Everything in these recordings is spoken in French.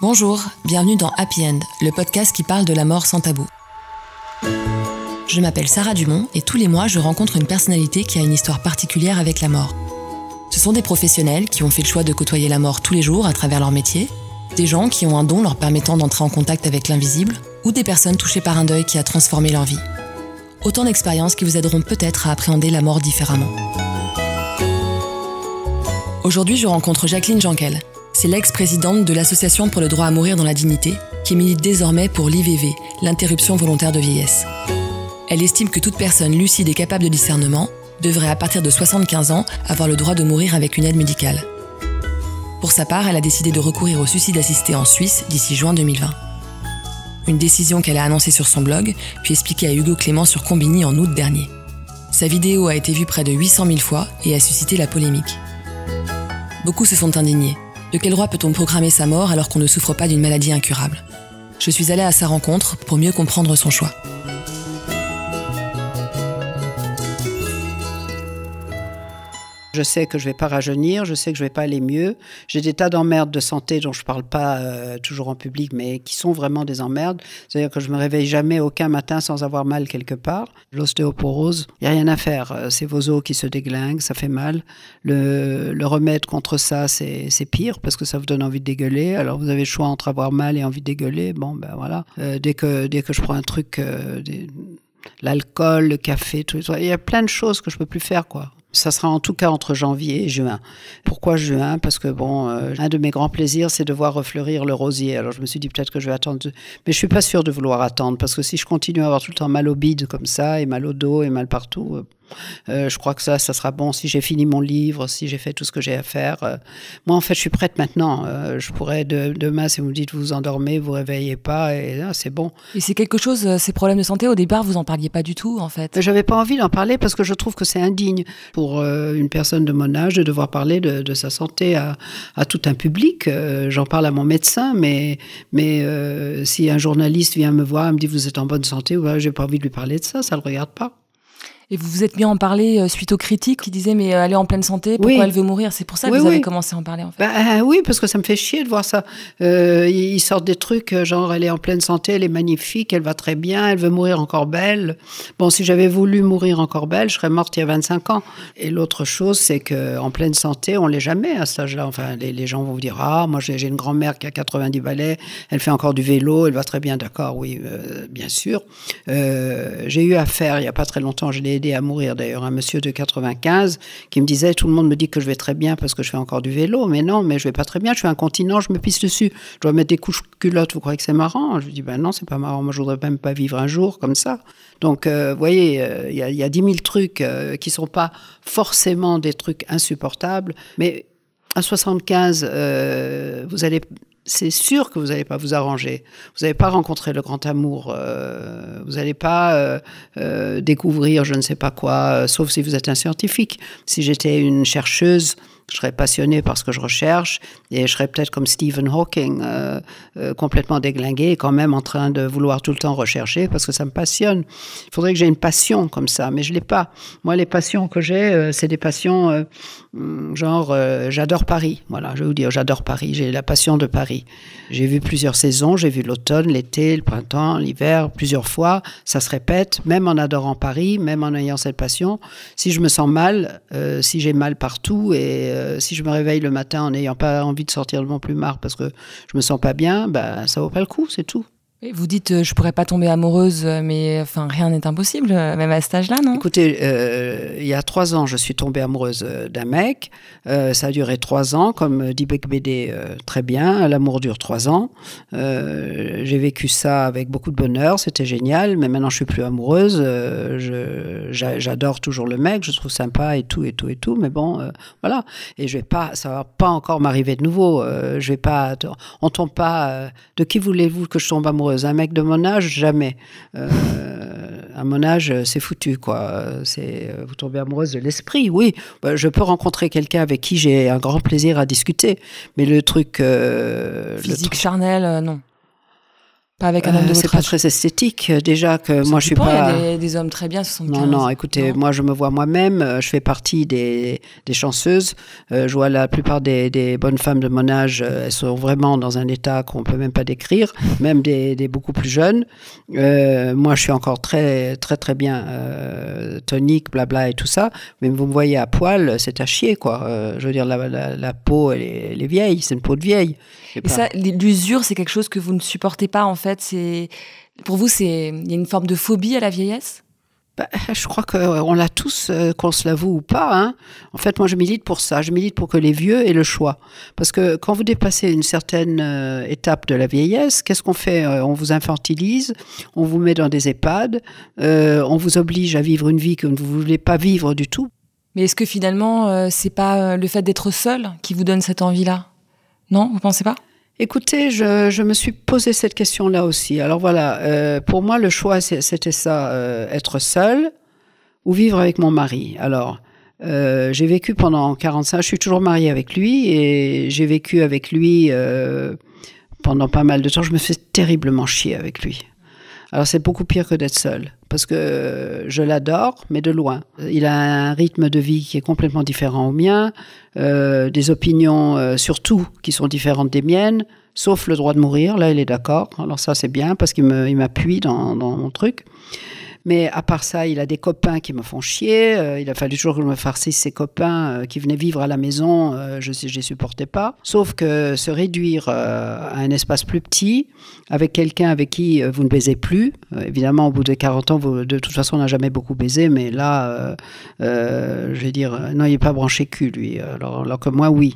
Bonjour, bienvenue dans Happy End, le podcast qui parle de la mort sans tabou. Je m'appelle Sarah Dumont et tous les mois je rencontre une personnalité qui a une histoire particulière avec la mort. Ce sont des professionnels qui ont fait le choix de côtoyer la mort tous les jours à travers leur métier, des gens qui ont un don leur permettant d'entrer en contact avec l'invisible, ou des personnes touchées par un deuil qui a transformé leur vie. Autant d'expériences qui vous aideront peut-être à appréhender la mort différemment. Aujourd'hui, je rencontre Jacqueline Jankel. C'est l'ex-présidente de l'Association pour le droit à mourir dans la dignité, qui milite désormais pour l'IVV, l'interruption volontaire de vieillesse. Elle estime que toute personne lucide et capable de discernement devrait à partir de 75 ans avoir le droit de mourir avec une aide médicale. Pour sa part, elle a décidé de recourir au suicide assisté en Suisse d'ici juin 2020. Une décision qu'elle a annoncée sur son blog, puis expliquée à Hugo Clément sur Combini en août dernier. Sa vidéo a été vue près de 800 000 fois et a suscité la polémique. Beaucoup se sont indignés. De quel droit peut-on programmer sa mort alors qu'on ne souffre pas d'une maladie incurable? Je suis allée à sa rencontre pour mieux comprendre son choix. Je sais que je vais pas rajeunir, je sais que je vais pas aller mieux. J'ai des tas d'emmerdes de santé dont je parle pas euh, toujours en public, mais qui sont vraiment des emmerdes. C'est-à-dire que je me réveille jamais aucun matin sans avoir mal quelque part. L'ostéoporose, il y a rien à faire. Euh, c'est vos os qui se déglinguent, ça fait mal. Le, le remède contre ça, c'est pire parce que ça vous donne envie de dégueuler. Alors vous avez le choix entre avoir mal et envie de dégueuler. Bon, ben voilà. Euh, dès que dès que je prends un truc, l'alcool, le café, il y a plein de choses que je peux plus faire, quoi. Ça sera en tout cas entre janvier et juin. Pourquoi juin? Parce que bon, euh, un de mes grands plaisirs, c'est de voir refleurir le rosier. Alors je me suis dit peut-être que je vais attendre, mais je suis pas sûre de vouloir attendre parce que si je continue à avoir tout le temps mal au bide comme ça et mal au dos et mal partout, euh, euh, je crois que ça, ça sera bon si j'ai fini mon livre, si j'ai fait tout ce que j'ai à faire. Euh, moi, en fait, je suis prête maintenant. Euh, je pourrais de, demain, si vous me dites vous vous endormez, vous réveillez pas, et là, c'est bon. Et c'est quelque chose, ces problèmes de santé, au départ, vous en parliez pas du tout, en fait. J'avais pas envie d'en parler parce que je trouve que c'est indigne pour une personne de mon âge de devoir parler de, de sa santé à, à, tout un public. J'en parle à mon médecin, mais mais si un journaliste vient me voir, et me dit vous êtes en bonne santé, ouais, j'ai pas envie de lui parler de ça, ça le regarde pas. Et vous vous êtes mis à en parler euh, suite aux critiques qui disaient mais euh, elle est en pleine santé, pourquoi elle veut mourir? C'est pour ça que vous avez commencé à en parler en fait. Bah, oui, parce que ça me fait chier de voir ça. Euh, ils sortent des trucs genre elle est en pleine santé, elle est magnifique, elle va très bien, elle veut mourir encore belle. Bon, si j'avais voulu mourir encore belle, je serais morte il y a 25 ans. Et l'autre chose, c'est que en pleine santé, on l'est jamais à cet âge-là. Enfin, les, gens vont vous dire ah moi j'ai une grand-mère qui a 90 balais, elle fait encore du vélo, elle va très bien, d'accord, oui, bien sûr. j'ai eu affaire il y a pas très longtemps, je l'ai à mourir. D'ailleurs un monsieur de 95 qui me disait tout le monde me dit que je vais très bien parce que je fais encore du vélo, mais non, mais je vais pas très bien, je suis incontinent, je me pisse dessus, je dois mettre des couches culottes, vous croyez que c'est marrant? Je lui dis ben non, c'est pas marrant, moi je voudrais même pas vivre un jour comme ça. Donc euh, vous voyez, euh, il y, a, y a 10 000 trucs euh, qui sont pas forcément des trucs insupportables, mais à 75, vous allez c'est sûr que vous n'allez pas vous arranger. Vous n'allez pas rencontrer le grand amour. Euh, vous n'allez pas euh, euh, découvrir je ne sais pas quoi, sauf si vous êtes un scientifique. Si j'étais une chercheuse, je serais passionnée par ce que je recherche et je serais peut-être comme Stephen Hawking, euh, euh, complètement déglingué et quand même en train de vouloir tout le temps rechercher parce que ça me passionne. Il faudrait que j'ai une passion comme ça, mais je l'ai pas. Moi, les passions que j'ai, euh, c'est des passions euh, genre j'adore Paris. Voilà, je vais vous dire, j'adore Paris. J'ai la passion de Paris. J'ai vu plusieurs saisons. J'ai vu l'automne, l'été, le printemps, l'hiver, plusieurs fois. Ça se répète, même en adorant Paris, même en ayant cette passion. Si je me sens mal, si j'ai mal partout et euh, si je me réveille le matin en n'ayant pas envie de sortir de mon plumard parce que je me sens pas bien, bah, ça vaut pas le coup, c'est tout. Vous dites, euh, je pourrais pas tomber amoureuse, euh, mais enfin rien n'est impossible, euh, même à cet âge-là, non? Écoutez, euh, il y a trois ans, je suis tombée amoureuse d'un mec. Euh, ça a duré trois ans, comme dit Beck BD, euh, très bien. L'amour dure trois ans. J'ai vécu ça avec beaucoup de bonheur, c'était génial. Mais maintenant, je suis plus amoureuse. J'adore toujours le mec, je trouve sympa et tout et tout et tout. Mais bon, voilà. Et je vais pas, ça va pas encore m'arriver de nouveau. je vais pas, on tombe pas. de qui voulez-vous que je tombe amoureuse? Un mec de mon âge, jamais. Euh, à mon âge, c'est foutu, quoi. C'est vous tombez amoureuse de l'esprit, oui. Bah, je peux rencontrer quelqu'un avec qui j'ai un grand plaisir à discuter, mais le truc euh, physique, le truc... charnel, euh, non. Pas avec un homme de Euh, votre c'est pas très esthétique. euh, Déjà que Ça moi, je suis pas. Il y a des, des hommes très bien, 75. Non, non, écoutez, Non. moi je me vois moi-même, euh, je fais partie des, des chanceuses. Euh, je vois la plupart des, des bonnes femmes de mon âge, elles sont vraiment dans un état qu'on peut même pas décrire, même des, des beaucoup plus jeunes. Euh, moi je suis encore très, très, très bien euh, tonique, blabla et tout ça, mais vous me voyez à poil, c'est à chier, quoi. Je veux dire, la, la, la peau, elle est, elle est vieille, c'est une peau de vieille. Et pas- ça, l'usure, c'est quelque chose que vous ne supportez pas, en fait. C'est Pour vous, c'est il y a une forme de phobie à la vieillesse? Bah, je crois qu'on l'a tous, euh, qu'on se l'avoue ou pas. Hein. En fait, moi, je milite pour ça. Je milite pour que les vieux aient le choix. Parce que quand vous dépassez une certaine euh, étape de la vieillesse, qu'est-ce qu'on fait Euh, On vous infantilise, on vous met dans des EHPAD, euh, on vous oblige à vivre une vie que vous ne voulez pas vivre du tout. Mais est-ce que finalement, euh, c'est pas euh, le fait d'être seul qui vous donne cette envie-là? Non, vous pensez pas? Écoutez, je, je me suis posé cette question-là aussi. Alors voilà, euh, pour moi, le choix, c'était ça, euh, être seul ou vivre avec mon mari. Alors, euh, j'ai vécu pendant 45, je suis toujours mariée avec lui et j'ai vécu avec lui euh, pendant pas mal de temps. Je me fais terriblement chier avec lui. Alors c'est beaucoup pire que d'être seul, parce que je l'adore, mais de loin. Il a un rythme de vie qui est complètement différent au mien, euh, des opinions euh, surtout qui sont différentes des miennes, sauf le droit de mourir. Là, il est d'accord. Alors ça, c'est bien parce qu'il m'appuie dans, dans mon truc. Mais à part ça, il a des copains qui me font chier. Euh, il a fallu toujours que je me farcisse ses copains euh, qui venaient vivre à la maison. Euh, je ne les supportais pas. Sauf que se réduire à un espace plus petit, avec quelqu'un avec qui vous ne baisez plus. Évidemment, au bout de 40 ans, de toute façon, on n'a jamais beaucoup baisé. Mais là, je vais dire, non, il n'est pas branché cul, lui. Alors que moi, oui.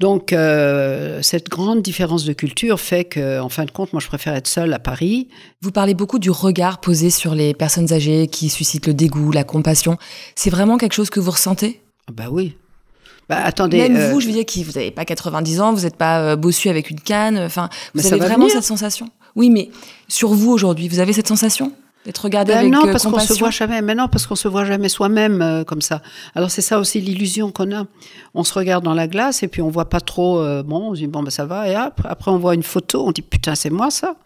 Donc, euh, cette grande différence de culture fait que, en fin de compte, moi, je préfère être seule à Paris. Vous parlez beaucoup du regard posé sur les personnes âgées qui suscite le dégoût, la compassion. C'est vraiment quelque chose que vous ressentez? Ah Bah oui. Bah attendez. Même euh, vous, je veux dire, qui vous n'avez pas 90 ans, vous n'êtes pas euh, bossu avec une canne. Enfin, vous avez vraiment venir. cette sensation? Oui, mais sur vous aujourd'hui, vous avez cette sensation? D'être regardé Ben avec non, euh, parce qu'on se voit jamais. Mais non, parce qu'on se voit jamais soi-même euh, comme ça. Alors c'est ça aussi l'illusion qu'on a. On se regarde dans la glace et puis on voit pas trop. euh, bon, on se dit bon ben ça va. Et après, après on voit une photo, on dit putain c'est moi ça.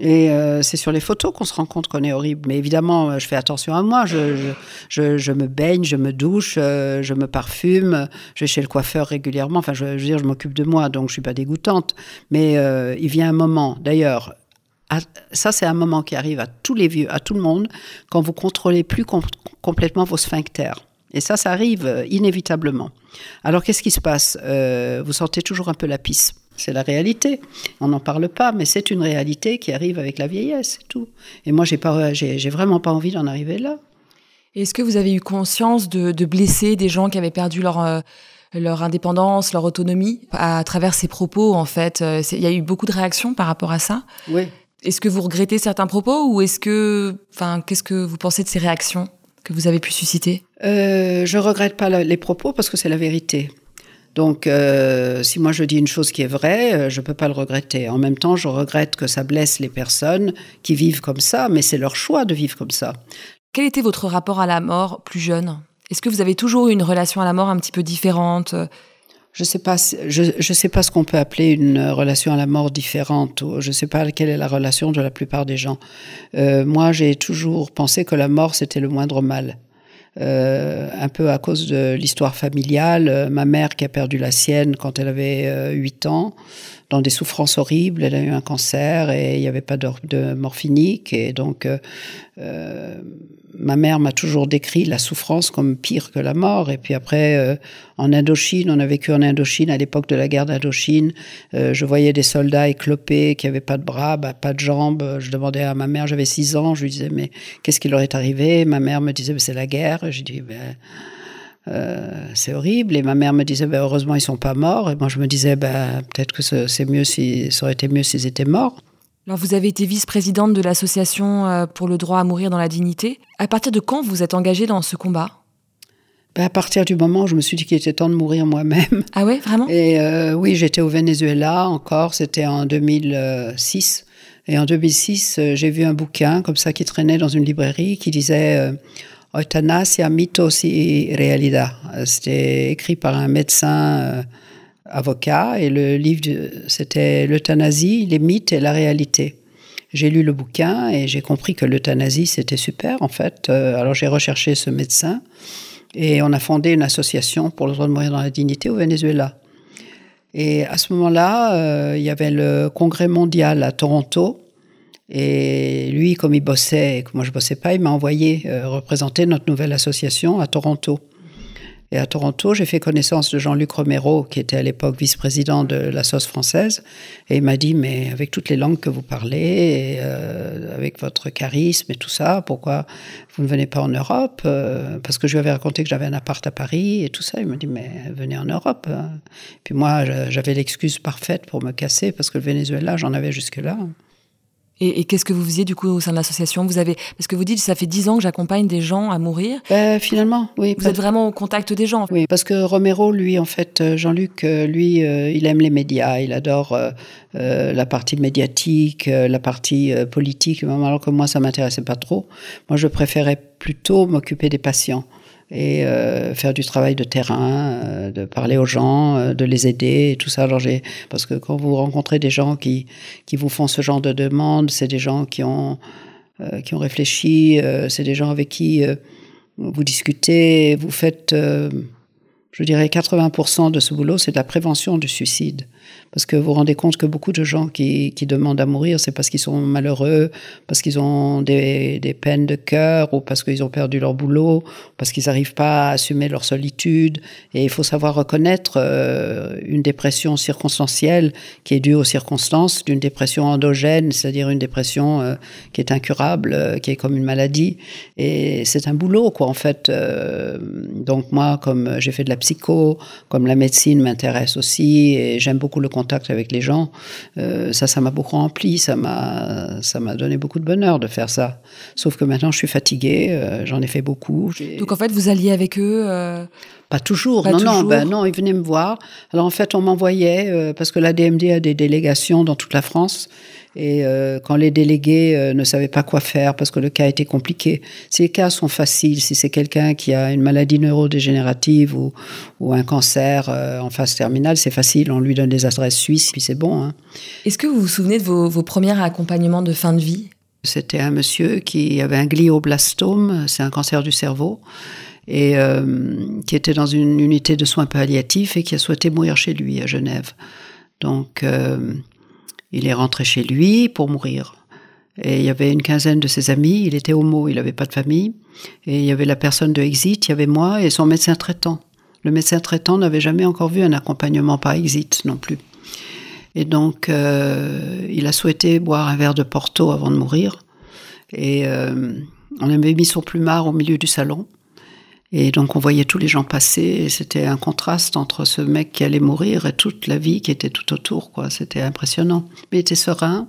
Et euh, c'est sur les photos qu'on se rend compte qu'on est horrible. Mais évidemment, je fais attention à moi. Je, je, je, je me baigne, je me douche, je me parfume, je vais chez le coiffeur régulièrement. Enfin, je, veux dire, je m'occupe de moi, donc je suis pas dégoûtante. Mais il vient un moment, d'ailleurs, ça, c'est un moment qui arrive à tous les vieux, à tout le monde, quand vous contrôlez plus com- complètement vos sphincters. Et ça, ça arrive euh, inévitablement. Alors, qu'est-ce qui se passe? Euh, Vous sentez toujours un peu la pisse. C'est la réalité. On n'en parle pas, mais c'est une réalité qui arrive avec la vieillesse, c'est tout. Et moi, j'ai pas, j'ai, vraiment pas envie d'en arriver là. Est-ce que vous avez eu conscience de, de blesser des gens qui avaient perdu leur, euh, leur indépendance, leur autonomie à travers ces propos, en fait? Il y a eu beaucoup de réactions par rapport à ça? Oui. Est-ce que vous regrettez certains propos ou est-ce que, enfin, qu'est-ce que vous pensez de ces réactions que vous avez pu susciter? Euh, je regrette pas les propos parce que c'est la vérité. Donc, euh, si moi je dis une chose qui est vraie, euh, je peux pas le regretter. En même temps, je regrette que ça blesse les personnes qui vivent comme ça, mais c'est leur choix de vivre comme ça. Quel était votre rapport à la mort plus jeune? Est-ce que vous avez toujours eu une relation à la mort un petit peu différente? Je sais pas, je, je sais pas ce qu'on peut appeler une relation à la mort différente. ou Je sais pas quelle est la relation de la plupart des gens. Euh, moi, j'ai toujours pensé que la mort c'était le moindre mal. Euh, un peu à cause de l'histoire familiale, euh, ma mère qui a perdu la sienne quand elle avait euh, 8 ans, dans des souffrances horribles, elle a eu un cancer et il n'y avait pas de, morphinique et donc euh, euh, ma mère m'a toujours décrit la souffrance comme pire que la mort. Et puis après, euh, en Indochine, on a vécu en Indochine à l'époque de la guerre d'Indochine. Je voyais des soldats éclopés qui avaient pas de bras, bah, pas de jambes. Je demandais à ma mère, j'avais six ans, je lui disais mais qu'est-ce qui leur est arrivé? Ma mère me disait c'est la guerre. J'ai dit ben euh, c'est horrible. Et ma mère me disait, ben, heureusement, ils sont pas morts. Et moi, je me disais, ben, peut-être que ce- c'est mieux si, ça aurait été mieux s'ils étaient morts. Alors, vous avez été vice-présidente de l'association euh, pour le droit à mourir dans la dignité. À partir de quand vous êtes engagée dans ce combat? Ben, à partir du moment où je me suis dit qu'il était temps de mourir moi-même. Ah ouais, vraiment? Et euh, oui, j'étais au Venezuela encore, c'était en 2006. Et en 2006, euh, j'ai vu un bouquin comme ça qui traînait dans une librairie qui disait euh, Eutanasia, mitos y realidad. C'était écrit par un médecin euh, avocat et le livre, c'était l'euthanasie, les mythes et la réalité. J'ai lu le bouquin et j'ai compris que l'euthanasie, c'était super, en fait. Euh, alors j'ai recherché ce médecin et on a fondé une association pour le droit de mourir dans la dignité au Venezuela. Et à ce moment-là, euh, il y avait le congrès mondial à Toronto. Et lui, comme il bossait et que moi je bossais pas, il m'a envoyé euh, représenter notre nouvelle association à Toronto. Et à Toronto, j'ai fait connaissance de Jean-Luc Romero, qui était à l'époque vice-président de la française. Et il m'a dit, mais avec toutes les langues que vous parlez, euh, avec votre charisme et tout ça, pourquoi vous ne venez pas en Europe euh, Parce que je lui avais raconté que j'avais un appart à Paris et tout ça. Il m'a dit, mais venez en Europe. Puis moi, j'avais l'excuse parfaite pour me casser, parce que le Venezuela, j'en avais jusque-là. Et, qu'est-ce que vous faisiez du coup au sein de l'association? Vous avez parce que vous dites ça fait dix ans que j'accompagne des gens à mourir. Ben, finalement, oui. Vous êtes vraiment au contact des gens. Oui, parce que Romero, lui, en fait, euh, Jean-Luc, euh, lui, euh, il aime les médias, il adore la partie médiatique, la partie politique. Alors que moi, ça m'intéressait pas trop. Moi, je préférais plutôt m'occuper des patients et euh, faire du travail de terrain, euh, de parler aux gens, euh, de les aider et tout ça. Alors j'ai parce que quand vous rencontrez des gens qui qui vous font ce genre de demande, c'est des gens qui ont qui ont réfléchi, c'est des gens avec qui vous discutez, vous faites je dirais 80% de ce boulot, c'est de la prévention du suicide. Parce que vous vous rendez compte que beaucoup de gens qui, qui demandent à mourir, c'est parce qu'ils sont malheureux, parce qu'ils ont des, des, peines de cœur, ou parce qu'ils ont perdu leur boulot, parce qu'ils n'arrivent pas à assumer leur solitude. Et il faut savoir reconnaître euh, une dépression circonstancielle qui est due aux circonstances, d'une dépression endogène, c'est-à-dire une dépression euh, qui est incurable, euh, qui est comme une maladie. Et c'est un boulot, quoi, en fait. donc moi, comme j'ai fait de la psycho, comme la médecine m'intéresse aussi, et j'aime beaucoup le contact avec les gens, euh, ça, ça m'a beaucoup rempli, ça m'a, ça m'a donné beaucoup de bonheur de faire ça. Sauf que maintenant, je suis fatiguée, euh, j'en ai fait beaucoup. Donc en fait, vous alliez avec eux euh, Pas toujours, non, non, ben non, ils venaient me voir. Alors en fait, on m'envoyait, parce que la DMD a des délégations dans toute la France, et euh, quand les délégués euh, ne savaient pas quoi faire parce que le cas était compliqué, si les cas sont faciles, si c'est quelqu'un qui a une maladie neurodégénérative ou, ou un cancer euh, en phase terminale, c'est facile, on lui donne des adresses suisses, puis c'est bon. Hein. Est-ce que vous vous souvenez de vos, vos premiers accompagnements de fin de vie? C'était un monsieur qui avait un glioblastome, c'est un cancer du cerveau et qui était dans une unité de soins palliatifs et qui a souhaité mourir chez lui à Genève. Donc, il est rentré chez lui pour mourir. Et il y avait une quinzaine de ses amis, il était homo, il n'avait pas de famille. Et il y avait la personne de Exit, il y avait moi et son médecin traitant. Le médecin traitant n'avait jamais encore vu un accompagnement par Exit non plus. Et donc, euh, il a souhaité boire un verre de Porto avant de mourir. Et euh, on avait mis son plumard au milieu du salon. Et donc on voyait tous les gens passer, et c'était un contraste entre ce mec qui allait mourir et toute la vie qui était tout autour, quoi. C'était impressionnant. Mais il était serein.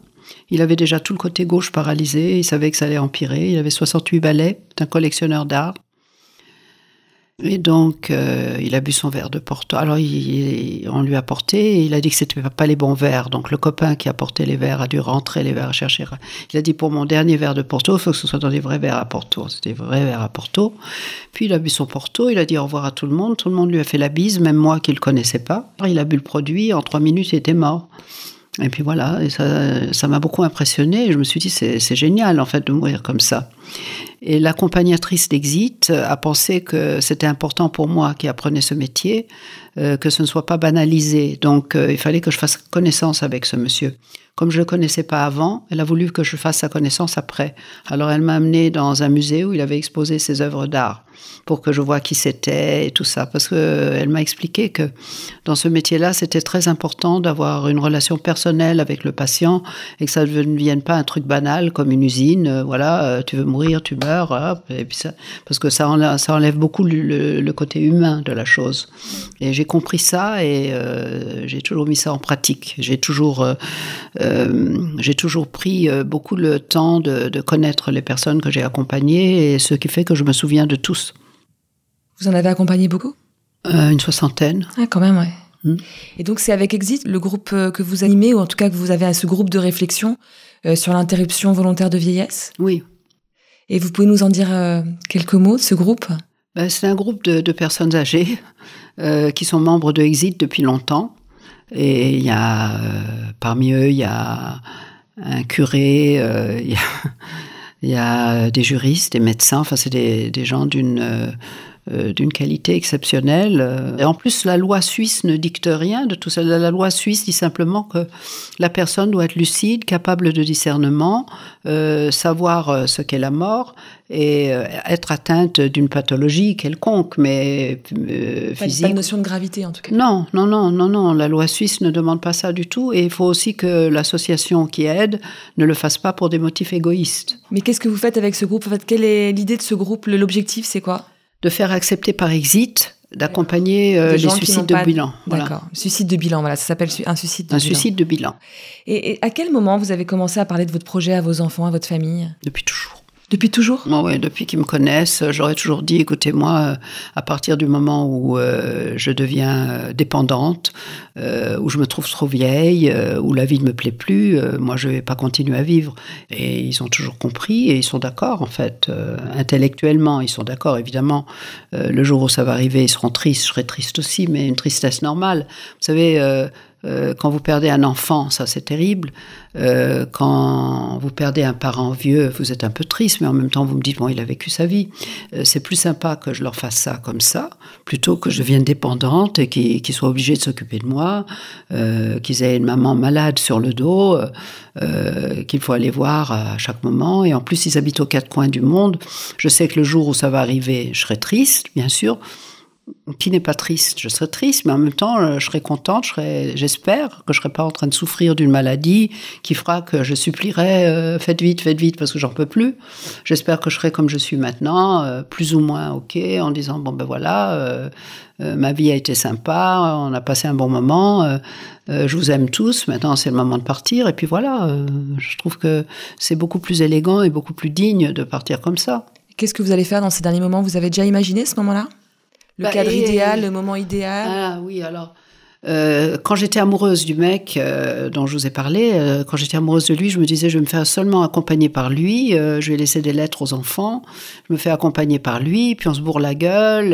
Il avait déjà tout le côté gauche paralysé, il savait que ça allait empirer. Il avait 68 balais, un collectionneur d'art. Et donc, euh, il a bu son verre de Porto. Alors, on lui a porté il a dit que c'était pas les bons verres. Donc, le copain qui a porté les verres a dû rentrer les verres chercher. Il a dit pour mon dernier verre de Porto, il faut que ce soit dans des vrais verres à Porto. C'était des vrais verres à Porto. Puis, il a bu son Porto. Il a dit au revoir à tout le monde. Tout le monde lui a fait la bise, même moi qui le connaissais pas. Il a bu le produit. En trois minutes, il était mort. Et puis voilà, et ça, ça m'a beaucoup impressionné. Je me suis dit, c'est génial en fait de mourir comme ça. Et l'accompagnatrice d'Exit a pensé que c'était important pour moi qui apprenais ce métier, euh, que ce ne soit pas banalisé. Donc euh, il fallait que je fasse connaissance avec ce monsieur. Comme je le connaissais pas avant, elle a voulu que je fasse sa connaissance après. Alors elle m'a amené dans un musée où il avait exposé ses œuvres d'art pour que je vois qui c'était et tout ça. Parce qu'elle m'a expliqué que dans ce métier-là, c'était très important d'avoir une relation personnelle avec le patient et que ça ne devienne pas un truc banal comme une usine. Euh, voilà, euh, tu veux mourir, tu meurs. et puis ça, parce que ça enlève, beaucoup le, côté humain de la chose. Et j'ai compris ça et euh, j'ai toujours mis ça en pratique. J'ai toujours, toujours pris beaucoup le temps de, de connaître les personnes que j'ai accompagnées et ce qui fait que je me souviens de tous. Vous en avez accompagné beaucoup euh, Une soixantaine. Ah, quand même, ouais. Hmm. Et donc c'est avec Exit, le groupe euh, que vous animez, ou en tout cas que vous avez à ce groupe de réflexion euh, sur l'interruption volontaire de vieillesse? Oui. Et vous pouvez nous en dire quelques mots de ce groupe? Ben, C'est un groupe de, de personnes âgées qui sont membres de Exit depuis longtemps. Et il y a, parmi eux, il y a un curé, il y, a, des juristes, des médecins, enfin c'est des, des, gens d'une d'une qualité exceptionnelle. Euh, et en plus, la loi suisse ne dicte rien de tout ça. La loi suisse dit simplement que la personne doit être lucide, capable de discernement, euh, savoir ce qu'est la mort et être atteinte d'une pathologie quelconque, mais physique. Pas de notion de gravité en tout cas. Non, non, non, non, non. La loi suisse ne demande pas ça du tout, et il faut aussi que l'association qui aide ne le fasse pas pour des motifs égoïstes. Mais qu'est-ce que vous faites avec ce groupe? En fait, Quelle est l'idée de ce groupe? L'objectif, c'est quoi? De faire accepter par exit d'accompagner euh, les suicides de bilan. D'accord. Suicide de bilan, voilà, ça s'appelle un suicide de un bilan. suicide de bilan. et, à quel moment vous avez commencé à parler de votre projet à vos enfants, à votre famille? Depuis toujours. Depuis toujours? Oui, depuis qu'ils me connaissent, j'aurais toujours dit, écoutez-moi, euh, à partir du moment où euh, je deviens euh, dépendante, où je me trouve trop vieille, où la vie ne me plaît plus, moi je ne vais pas continuer à vivre. Et ils ont toujours compris et ils sont d'accord, en fait, intellectuellement, ils sont d'accord, évidemment. le jour où ça va arriver, ils seront tristes, je serai triste aussi, mais une tristesse normale. Vous savez, euh, quand vous perdez un enfant, ça c'est terrible. Euh, quand vous perdez un parent vieux, vous êtes un peu triste, mais en même temps vous me dites bon, il a vécu sa vie. Euh, c'est plus sympa que je leur fasse ça comme ça, plutôt que je devienne dépendante et qu'ils soient obligés de s'occuper de moi, qu'ils aient une maman malade sur le dos, qu'il faut aller voir à chaque moment. Et en plus, ils habitent aux quatre coins du monde. Je sais que le jour où ça va arriver, je serai triste, bien sûr qui n'est pas triste. Je serais triste, mais en même temps, euh, je serais contente. J'espère que je serai pas en train de souffrir d'une maladie qui fera que je supplierai euh, faites vite, faites vite parce que j'en peux plus. J'espère que je serai comme je suis maintenant, euh, plus ou moins ok, en disant bon ben voilà, ma vie a été sympa, on a passé un bon moment, je vous aime tous. Maintenant, c'est le moment de partir. Et puis voilà, je trouve que c'est beaucoup plus élégant et beaucoup plus digne de partir comme ça. Qu'est-ce que vous allez faire dans ces derniers moments? Vous avez déjà imaginé ce moment-là? Le bah, cadre idéal, le moment idéal Ah oui, alors. Euh, quand j'étais amoureuse du mec euh, dont je vous ai parlé, euh, quand j'étais amoureuse de lui, je me disais je vais me faire seulement accompagner par lui, je vais laisser des lettres aux enfants, je me fais accompagner par lui, puis on se bourre la gueule,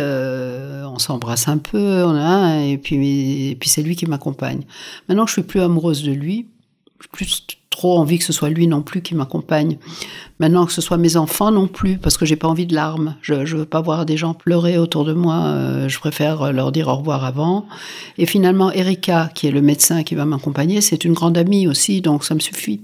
on s'embrasse un peu, on a, et puis, et puis c'est lui qui m'accompagne. Maintenant que je suis plus amoureuse de lui, plus trop envie que ce soit lui non plus qui m'accompagne. Maintenant que ce soit mes enfants non plus, parce que j'ai pas envie de larmes. Je, veux pas voir des gens pleurer autour de moi. Euh, je préfère leur dire au revoir avant. Et finalement, Erika, qui est le médecin qui va m'accompagner, c'est une grande amie aussi, donc ça me suffit.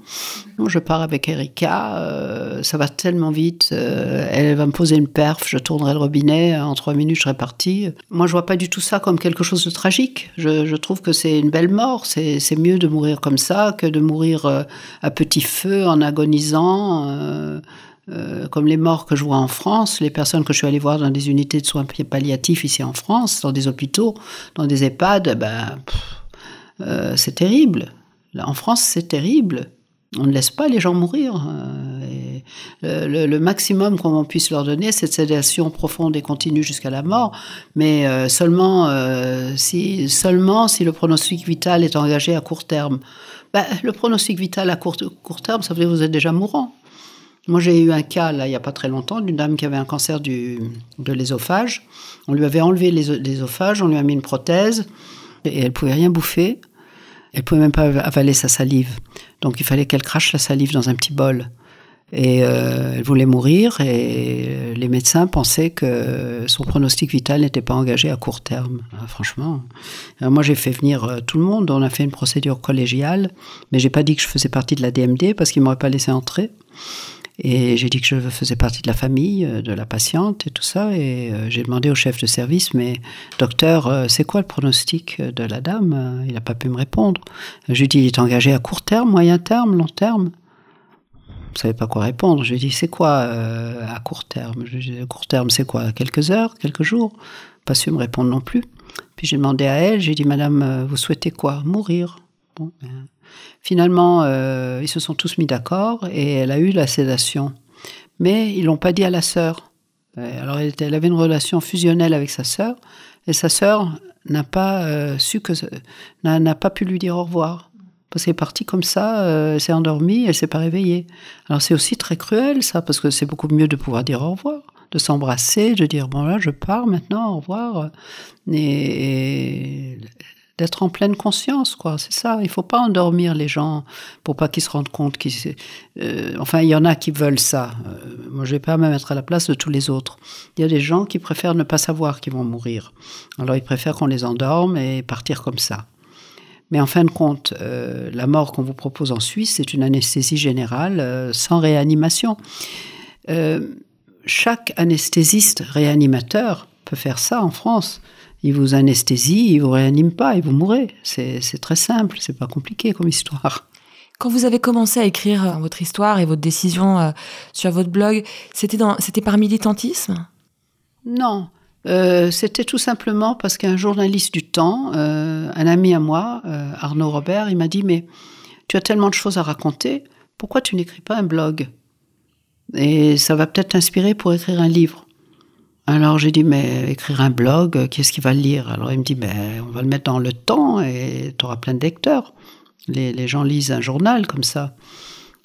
Donc, je pars avec Erika. Euh, ça va tellement vite. Euh, elle va me poser une perf. Je tournerai le robinet. En trois minutes, je serai partie. Moi, je vois pas du tout ça comme quelque chose de tragique. Je, je trouve que c'est une belle mort. C'est mieux de mourir comme ça que de mourir à petit feu en agonisant. Euh, euh, comme les morts que je vois en France, les personnes que je suis allée voir dans des unités de soins palliatifs ici en France, dans des hôpitaux, dans des EHPAD, ben, euh, c'est terrible. en France, c'est terrible. On ne laisse pas les gens mourir. le, maximum qu'on puisse leur donner, c'est de sédation profonde et continue jusqu'à la mort, mais seulement, si, seulement si le pronostic vital est engagé à court terme. Bah, le pronostic vital à court, terme, ça veut dire que vous êtes déjà mourant. Moi, j'ai eu un cas, là, il n'y a pas très longtemps, d'une dame qui avait un cancer du, de l'ésophage. On lui avait enlevé l'ésophage, on lui a mis une prothèse, et elle pouvait rien bouffer. Elle pouvait même pas avaler sa salive. Donc, il fallait qu'elle crache la salive dans un petit bol. Et euh, elle voulait mourir et les médecins pensaient que son pronostic vital n'était pas engagé à court terme. Ah, franchement. moi, j'ai fait venir euh, tout le monde. On a fait une procédure collégiale, mais j'ai pas dit que je faisais partie de la DMD parce qu'ils m'auraient pas laissé entrer. Et j'ai dit que je faisais partie de la famille, euh, de la patiente et tout ça. Et j'ai demandé au chef de service, mais docteur, c'est quoi le pronostic de la dame? Il n'a pas pu me répondre. J'ai dit, il est engagé à court terme, moyen terme, long terme? Ne savais pas quoi répondre. Je lui ai dit, c'est quoi euh, à court terme? Je dit, À court terme, c'est quoi? Quelques heures Quelques jours? Pas su me répondre non plus. Puis j'ai demandé à elle, j'ai dit, Madame, euh, vous souhaitez quoi? Mourir. Bon, ben, finalement, euh, ils se sont tous mis d'accord et elle a eu la sédation. Mais ils l'ont pas dit à la sœur. Alors elle, avait une relation fusionnelle avec sa sœur et sa sœur n'a pas su que n'a pas pu lui dire au revoir. Parce qu'elle est partie comme ça, euh, elle s'est endormie, elle s'est pas réveillée. Alors c'est aussi très cruel ça, parce que c'est beaucoup mieux de pouvoir dire au revoir, de s'embrasser, de dire bon là je pars maintenant, au revoir. Et d'être en pleine conscience, quoi. C'est ça. Il faut pas endormir les gens pour pas qu'ils se rendent compte qu'ils. Euh, enfin, il y en a qui veulent ça. Euh, moi, je vais pas me mettre à la place de tous les autres. Il y a des gens qui préfèrent ne pas savoir qu'ils vont mourir. Alors, ils préfèrent qu'on les endorme et partir comme ça. Mais en fin de compte, euh, la mort qu'on vous propose en Suisse, c'est une anesthésie générale sans réanimation. chaque anesthésiste réanimateur peut faire ça en France il vous anesthésie, il vous réanime pas et vous mourrez. C'est très simple, c'est pas compliqué comme histoire. Quand vous avez commencé à écrire euh, votre histoire et votre décision euh, sur votre blog, c'était c'était par militantisme? Non, euh, c'était tout simplement parce qu'un journaliste du temps, un ami à moi, Arnaud Robert, il m'a dit mais tu as tellement de choses à raconter, pourquoi tu n'écris pas un blog? Et ça va peut-être t'inspirer pour écrire un livre. Alors j'ai dit, mais écrire un blog, qui est-ce qui va lire? Alors il me dit, ben, on va le mettre dans le temps et tu auras plein de lecteurs. Les, gens lisent un journal comme ça.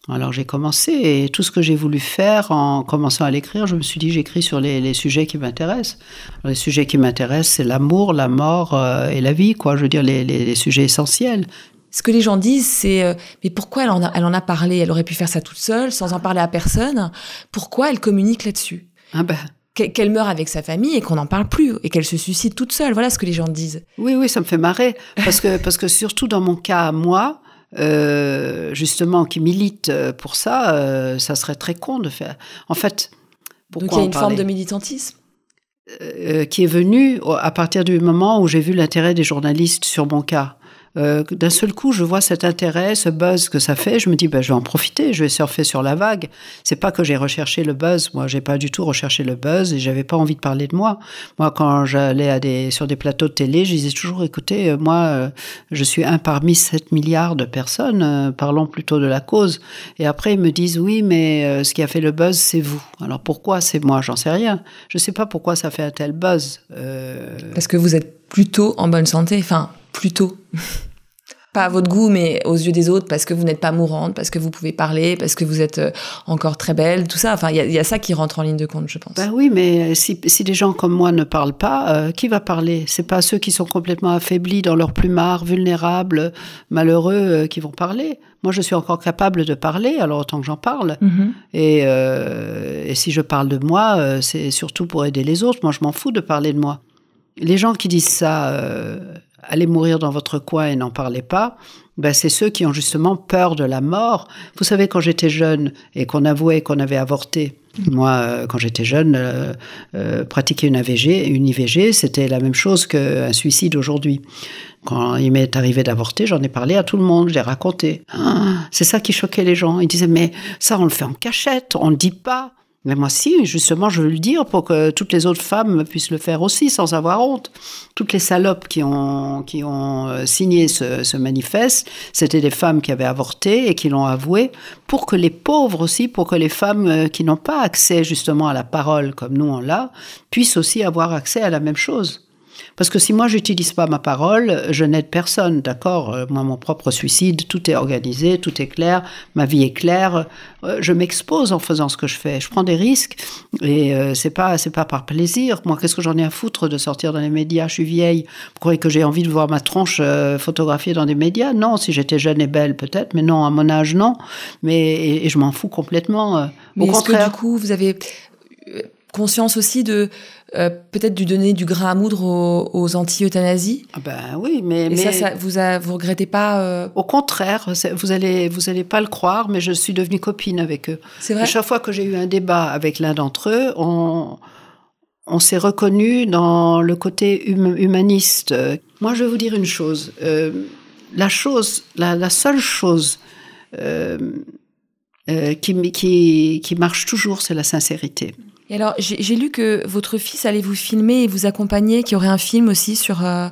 Alors j'ai commencé et tout ce que j'ai voulu faire en commençant à l'écrire, je me suis dit, j'écris sur les, les, sujets qui m'intéressent. Les sujets qui m'intéressent, c'est l'amour, la mort euh, et la vie, quoi. Je veux dire, les, les sujets essentiels. Ce que les gens disent, c'est euh, mais pourquoi elle en, a, elle en a parlé? Elle aurait pu faire ça toute seule, sans en parler à personne. Pourquoi elle communique là-dessus? Ah ben, qu'elle meurt avec sa famille et qu'on n'en parle plus et qu'elle se suicide toute seule. Voilà ce que les gens disent. Oui, oui, ça me fait marrer parce que parce que surtout dans mon cas, moi, euh, justement, qui milite pour ça, euh, ça serait très con de faire. En fait, pourquoi donc il y a une forme de militantisme euh, qui est venue à partir du moment où j'ai vu l'intérêt des journalistes sur mon cas. Euh, d'un seul coup, je vois cet intérêt, ce buzz que ça fait. Je me dis, ben, je vais en profiter, je vais surfer sur la vague. C'est pas que j'ai recherché le buzz. Moi, j'ai pas du tout recherché le buzz et j'avais pas envie de parler de moi. Moi, quand j'allais des, sur des plateaux de télé, je disais toujours, écoutez, euh, moi, euh, je suis un parmi 7 milliards de personnes. parlons plutôt de la cause. Et après, ils me disent, oui, mais ce qui a fait le buzz, c'est vous. Alors pourquoi c'est moi? J'en sais rien. Je sais pas pourquoi ça fait un tel buzz. Parce que vous êtes plutôt en bonne santé. Enfin, plutôt. pas à votre goût, mais aux yeux des autres, parce que vous n'êtes pas mourante, parce que vous pouvez parler, parce que vous êtes euh, encore très belle, tout ça. Enfin, il y, a ça qui rentre en ligne de compte, je pense. Ben oui, mais si, si des gens comme moi ne parlent pas, euh, qui va parler? C'est pas ceux qui sont complètement affaiblis dans leur plumard, vulnérables, malheureux, euh, qui vont parler. Moi, je suis encore capable de parler, alors autant que j'en parle. Mm-hmm. Et, et, si je parle de moi, c'est surtout pour aider les autres. Moi, je m'en fous de parler de moi. Les gens qui disent ça allez mourir dans votre coin et n'en parlez pas, ben c'est ceux qui ont justement peur de la mort. Vous savez, quand j'étais jeune et qu'on avouait qu'on avait avorté, moi, euh, quand j'étais jeune, euh, euh, pratiquer une AVG, une IVG, c'était la même chose qu'un suicide aujourd'hui. Quand il m'est arrivé d'avorter, j'en ai parlé à tout le monde, j'ai raconté. Ah, c'est ça qui choquait les gens. Ils disaient, mais ça, on le fait en cachette, on ne dit pas. Mais moi, si, justement, je veux le dire pour que toutes les autres femmes puissent le faire aussi sans avoir honte. Toutes les salopes qui ont, qui ont euh, signé ce, ce manifeste, c'était des femmes qui avaient avorté et qui l'ont avoué, pour que les pauvres aussi, pour que les femmes euh, qui n'ont pas accès justement à la parole comme nous on l'a, puissent aussi avoir accès à la même chose. Parce que si moi j'utilise pas ma parole, je n'aide personne, d'accord euh, Moi, mon propre suicide, tout est organisé, tout est clair, ma vie est claire. Euh, je m'expose en faisant ce que je fais. Je prends des risques et euh, c'est pas c'est pas par plaisir. Moi, qu'est-ce que j'en ai à foutre de sortir dans les médias? Je suis vieille. Vous croyez que j'ai envie de voir ma tronche photographiée dans des médias? Non. Si j'étais jeune et belle, peut-être, mais non. À mon âge, non. Mais et, je m'en fous complètement. mais est-ce que du coup, vous avez conscience aussi de euh, peut-être du donner du grain à moudre aux, anti-euthanasie ah Ben oui, mais, mais ça, ça, vous a, vous regrettez pas euh? Au contraire, vous allez vous allez pas le croire, mais je suis devenue copine avec eux. C'est vrai? À chaque fois que j'ai eu un débat avec l'un d'entre eux, on on s'est reconnu dans le côté hum, humaniste. Moi, je vais vous dire une chose. Euh, la chose, la, la seule chose qui, qui, qui marche toujours, c'est la sincérité. Et alors, j'ai lu que votre fils allait vous filmer et vous accompagner, qu'il y aurait un film aussi sur... Euh,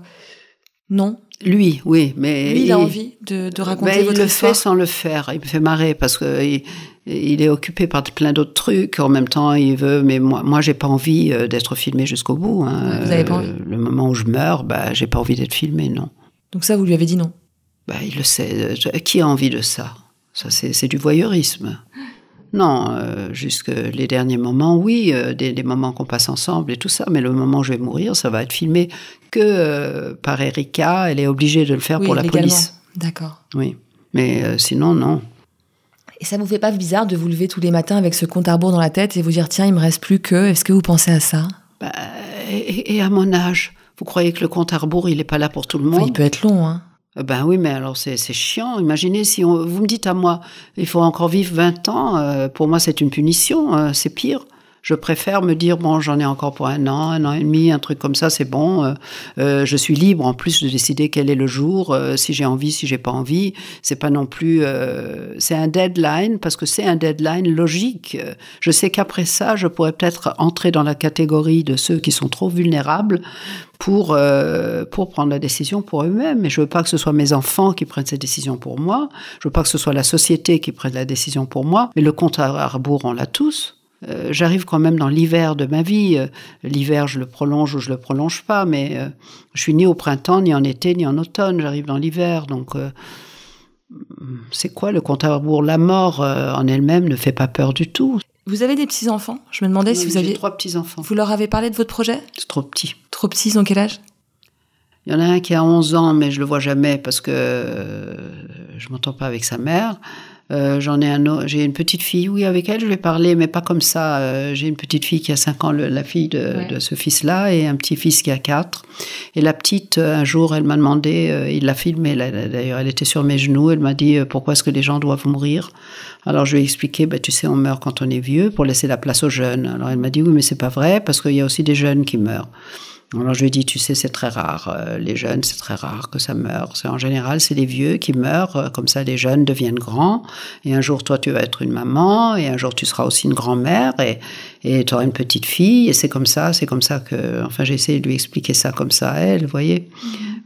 non? Lui, oui, mais lui, il, a envie de, de raconter ben, votre histoire. Il le fait sans le faire. Il me fait marrer parce que il, il est occupé par plein d'autres trucs. En même temps, il veut. Mais moi, moi, j'ai pas envie euh, d'être filmé jusqu'au bout. Hein. Vous avez pas envie? Le moment où je meurs, bah, j'ai pas envie d'être filmé, non. Donc ça, vous lui avez dit non? Bah, il le sait. Qui a envie de ça? Ça, c'est du voyeurisme. Non, euh, jusque les derniers moments, oui, euh, des, des, moments qu'on passe ensemble et tout ça, mais le moment où je vais mourir, ça va être filmé que euh, par Erika. Elle est obligée de le faire oui, pour la légalement. police. D'accord. Oui, mais euh, sinon, non. Et ça vous fait pas bizarre de vous lever tous les matins avec ce compte à rebours dans la tête et vous dire tiens, il me reste plus que. Est-ce que vous pensez à ça? Bah, et, et à mon âge, vous croyez que le compte à rebours, il n'est pas là pour tout le Enfin, monde? Il peut être long, hein. Euh, Ben oui, mais alors c'est chiant. Imaginez si on, vous me dites à moi, il faut encore vivre 20 ans, euh, pour moi c'est une punition, euh, c'est pire. Je préfère me dire, bon, j'en ai encore pour un an, un an et demi, un truc comme ça, c'est bon. euh, euh, je suis libre en plus de décider quel est le jour, euh, si j'ai envie, si j'ai pas envie. C'est pas non plus, euh, c'est un deadline parce que c'est un deadline logique. Je sais qu'après ça, je pourrais peut-être entrer dans la catégorie de ceux qui sont trop vulnérables pour, euh, pour prendre la décision pour eux-mêmes. Mais je veux pas que ce soit mes enfants qui prennent cette décision pour moi. Je veux pas que ce soit la société qui prenne la décision pour moi. Mais le compte à rebours, on l'a tous. Euh, J'arrive quand même dans l'hiver de ma vie. Euh, L'hiver, je le prolonge ou je le prolonge pas, mais euh, je suis ni au printemps, ni en été, ni en automne. J'arrive dans l'hiver, donc euh, c'est quoi le compte à rebours? La mort en elle-même ne fait pas peur du tout. Vous avez des petits-enfants? Je me demandais si vous aviez. trois petits enfants. Vous leur avez parlé de votre projet? C'est trop petit. Trop petits, ils ont quel âge? Il y en a un qui a 11 ans, mais je le vois jamais parce que je m'entends pas avec sa mère. Euh, J'en ai un autre, j'ai une petite fille, oui, avec elle je vais parler, mais pas comme ça. Euh, j'ai une petite fille qui a 5 ans, le- la fille de, Ouais. de ce fils-là, et un petit-fils qui a 4. Et la petite, euh, un jour, elle m'a demandé, euh, il l'a filmé, d'ailleurs, elle était sur mes genoux, elle m'a dit, euh, pourquoi est-ce que les gens doivent mourir? Alors je lui ai expliqué, bah, tu sais, on meurt quand on est vieux pour laisser la place aux jeunes. Alors elle m'a dit, oui, mais c'est pas vrai, parce qu'il y a aussi des jeunes qui meurent. Alors je lui ai dit, tu sais, c'est très rare. euh, les jeunes, c'est très rare que ça meure. C'est en général, c'est les vieux qui meurent. euh, comme ça, les jeunes deviennent grands. Et un jour, toi, tu vas être une maman. Et un jour, tu seras aussi une grand-mère. Et tu auras une petite fille. Et c'est comme ça, c'est comme ça que. Enfin, j'ai essayé de lui expliquer ça comme ça à elle, vous voyez.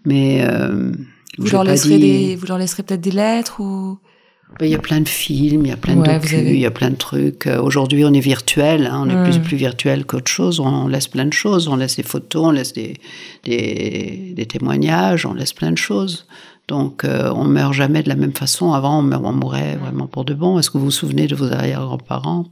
Mais euh, vous leur, pas laisserez dit- des... vous leur laisserez peut-être des lettres ou. Ben, Il y a plein de films, il y a plein de Ouais, docus, avez- il y a plein de trucs. Euh, Aujourd'hui, on est virtuel, hein, on est plus, plus virtuel qu'autre chose. On, on laisse plein de choses, on laisse des photos, on laisse des, des, des témoignages, on laisse plein de choses. Donc, euh, on meurt jamais de la même façon. Avant, on, meurt- on mourait vraiment pour de bon. Est-ce que vous vous souvenez de vos arrière-grands-parents?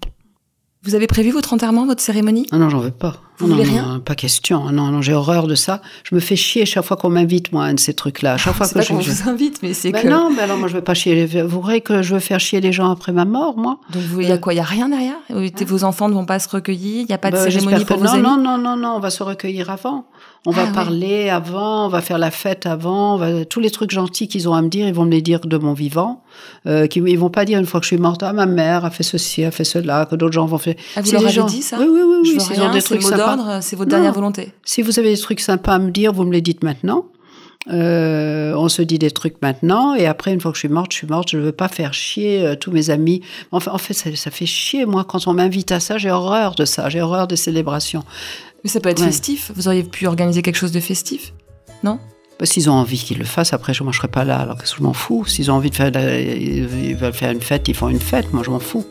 Vous avez prévu votre enterrement, votre cérémonie? Ah non, j'en veux pas. Vous non, voulez non, rien? non, Pas question. Ah Non, non, j'ai horreur de ça. Je me fais chier chaque fois qu'on m'invite, moi, à un de ces trucs-là. Chaque fois C'est que pas je, qu'on vous invite, mais c'est Ben que. non, ben alors moi je veux pas chier. les- Vous croyez que je veux faire chier les gens après ma mort, moi Donc il y a quoi? Il y a rien derrière? Euh, Vos enfants ne vont pas se recueillir? Il n'y a pas de Bah, cérémonie pour que vos non, amis non, non, non, non, on va se recueillir avant. On Ah va ouais. parler avant, on va faire la fête avant. on va- Tous les trucs gentils qu'ils ont à me dire, ils vont me les dire de mon vivant. Euh, qui, ils vont pas dire une fois que je suis morte, ah ma mère a fait ceci, a fait cela, que d'autres gens vont faire. Ah, vous Si leur avez gens- dit ça? Oui, oui, oui. Je oui s'ils ont rien, des trucs sympas. d'ordre, c'est votre Non. dernière volonté. Si vous avez des trucs sympas à me dire, vous me les dites maintenant. Euh, on se dit des trucs maintenant et après une fois que je suis morte, je suis morte. Je veux pas faire chier euh, tous mes amis. Enfin, en fait, ça, ça fait chier moi quand on m'invite à ça. J'ai horreur de ça. J'ai horreur des célébrations. Mais ça peut être Ouais. festif. Vous auriez pu organiser quelque chose de festif Non? Bah, S'ils ont envie qu'ils le fassent, après, je ne serai pas là. Alors que je m'en fous. S'ils ont envie de faire, la- ils veulent faire une fête, ils font une fête. Moi, je m'en fous.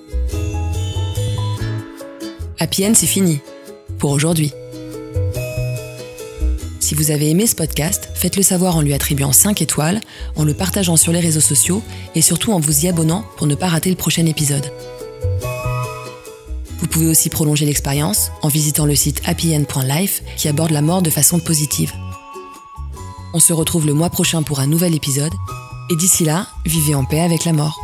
Happy End, c'est fini. Pour aujourd'hui. Si vous avez aimé ce podcast, faites-le savoir en lui attribuant 5 étoiles, en le partageant sur les réseaux sociaux et surtout en vous y abonnant pour ne pas rater le prochain épisode. Vous pouvez aussi prolonger l'expérience en visitant le site happyend.life qui aborde la mort de façon positive. On se retrouve le mois prochain pour un nouvel épisode et d'ici là, vivez en paix avec la mort.